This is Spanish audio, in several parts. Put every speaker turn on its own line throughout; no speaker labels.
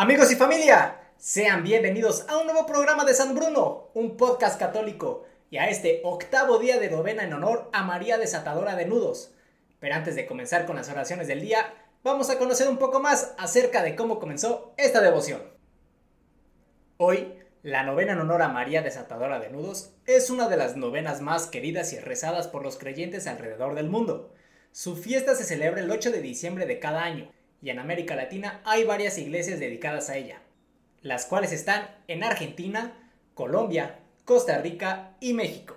Amigos y familia, sean bienvenidos a un nuevo programa de San Bruno, un podcast católico, y a este octavo día de novena en honor a María Desatadora de Nudos. Pero antes de comenzar con las oraciones del día, vamos a conocer un poco más acerca de cómo comenzó esta devoción. Hoy, la novena en honor a María Desatadora de Nudos es una de las novenas más queridas y rezadas por los creyentes alrededor del mundo. Su fiesta se celebra el 8 de diciembre de cada año, y en América Latina hay varias iglesias dedicadas a ella, las cuales están en Argentina, Colombia, Costa Rica y México.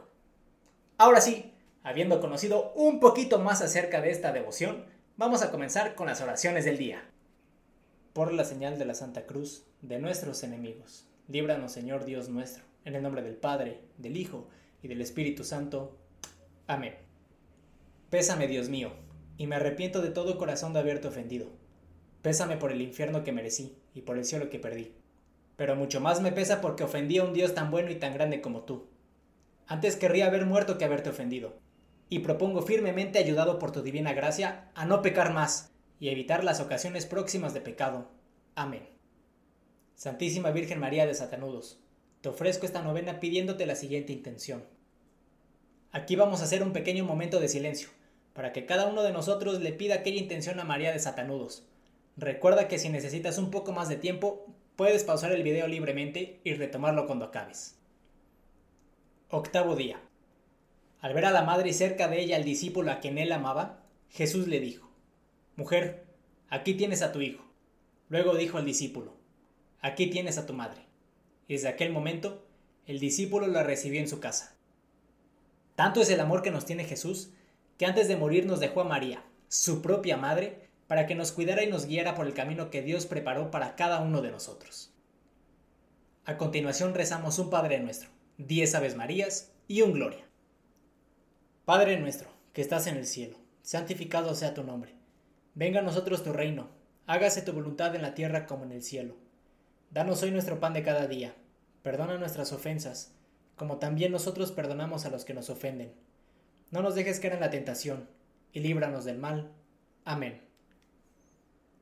Ahora sí, habiendo conocido un poquito más acerca de esta devoción, vamos a comenzar con las oraciones del día. Por la señal de la Santa Cruz de nuestros enemigos, líbranos Señor Dios nuestro, en el nombre del Padre, del Hijo y del Espíritu Santo. Amén. Pésame Dios mío, y me arrepiento de todo corazón de haberte ofendido Pésame por el infierno que merecí y por el cielo que perdí. Pero mucho más me pesa porque ofendí a un Dios tan bueno y tan grande como tú. Antes querría haber muerto que haberte ofendido. Y propongo firmemente, ayudado por tu divina gracia, a no pecar más y evitar las ocasiones próximas de pecado. Amén. Santísima Virgen María de Satanudos, te ofrezco esta novena pidiéndote la siguiente intención. Aquí vamos a hacer un pequeño momento de silencio, para que cada uno de nosotros le pida aquella intención a María de Satanudos Recuerda que si necesitas un poco más de tiempo, puedes pausar el video libremente y retomarlo cuando acabes. Octavo día. Al ver a la madre y cerca de ella al discípulo a quien él amaba, Jesús le dijo, Mujer, aquí tienes a tu hijo. Luego dijo al discípulo, Aquí tienes a tu madre. Y desde aquel momento, el discípulo la recibió en su casa. Tanto es el amor que nos tiene Jesús, que antes de morir nos dejó a María, su propia madre, para que nos cuidara y nos guiara por el camino que Dios preparó para cada uno de nosotros. A continuación rezamos un Padre nuestro, diez Aves Marías y un Gloria. Padre nuestro, que estás en el cielo, santificado sea tu nombre. Venga a nosotros tu reino, hágase tu voluntad en la tierra como en el cielo. Danos hoy nuestro pan de cada día, perdona nuestras ofensas, como también nosotros perdonamos a los que nos ofenden. No nos dejes caer en la tentación, y líbranos del mal. Amén.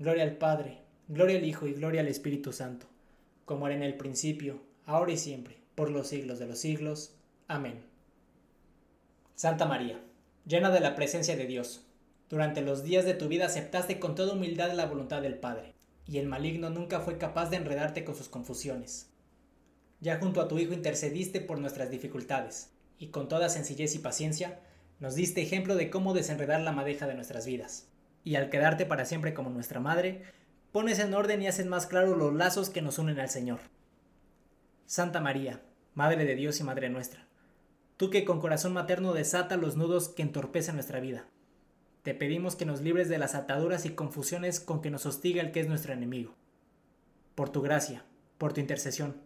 Gloria al Padre, gloria al Hijo y gloria al Espíritu Santo, como era en el principio, ahora y siempre, por los siglos de los siglos. Amén. Santa María, llena de la presencia de Dios, durante los días de tu vida aceptaste con toda humildad la voluntad del Padre, y el maligno nunca fue capaz de enredarte con sus confusiones. Ya junto a tu Hijo intercediste por nuestras dificultades, y con toda sencillez y paciencia nos diste ejemplo de cómo desenredar la madeja de nuestras vidas. Y al quedarte para siempre como nuestra Madre, pones en orden y haces más claros los lazos que nos unen al Señor. Santa María, Madre de Dios y Madre nuestra, tú que con corazón materno desata los nudos que entorpecen nuestra vida, te pedimos que nos libres de las ataduras y confusiones con que nos hostiga el que es nuestro enemigo. Por tu gracia, por tu intercesión,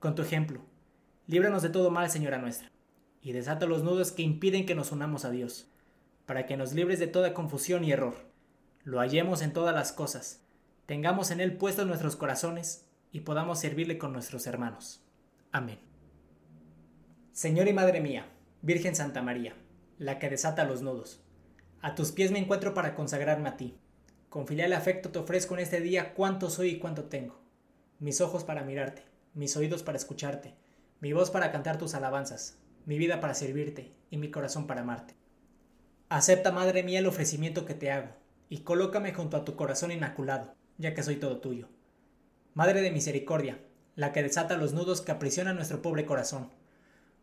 con tu ejemplo. Líbranos de todo mal, Señora nuestra, y desata los nudos que impiden que nos unamos a Dios, para que nos libres de toda confusión y error. Lo hallemos en todas las cosas, tengamos en Él puestos nuestros corazones y podamos servirle con nuestros hermanos. Amén. Señor y Madre mía, Virgen Santa María, la que desata los nudos, a tus pies me encuentro para consagrarme a ti. Con filial afecto te ofrezco en este día cuánto soy y cuánto tengo. Mis ojos para mirarte, mis oídos para escucharte, mi voz para cantar tus alabanzas, mi vida para servirte y mi corazón para amarte. Acepta, Madre mía, el ofrecimiento que te hago, y colócame junto a tu corazón inmaculado, ya que soy todo tuyo. Madre de misericordia, la que desata los nudos que aprisionan nuestro pobre corazón,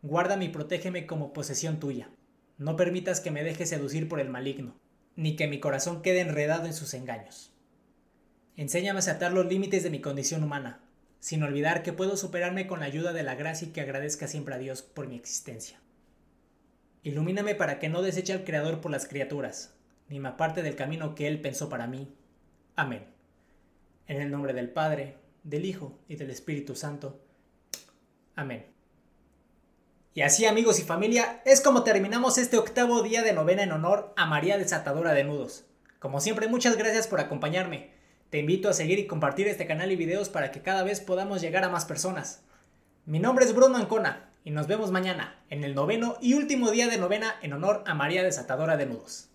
guárdame y protégeme como posesión tuya. No permitas que me deje seducir por el maligno, ni que mi corazón quede enredado en sus engaños. Enséñame a aceptar los límites de mi condición humana, sin olvidar que puedo superarme con la ayuda de la gracia y que agradezca siempre a Dios por mi existencia. Ilumíname para que no deseche al Creador por las criaturas, ni me aparte del camino que Él pensó para mí. Amén. En el nombre del Padre, del Hijo y del Espíritu Santo. Amén. Y así amigos y familia, es como terminamos este octavo día de novena en honor a María Desatadora de Nudos. Como siempre, muchas gracias por acompañarme. Te invito a seguir y compartir este canal y videos para que cada vez podamos llegar a más personas. Mi nombre es Bruno Ancona y nos vemos mañana en el noveno y último día de novena en honor a María Desatadora de Nudos.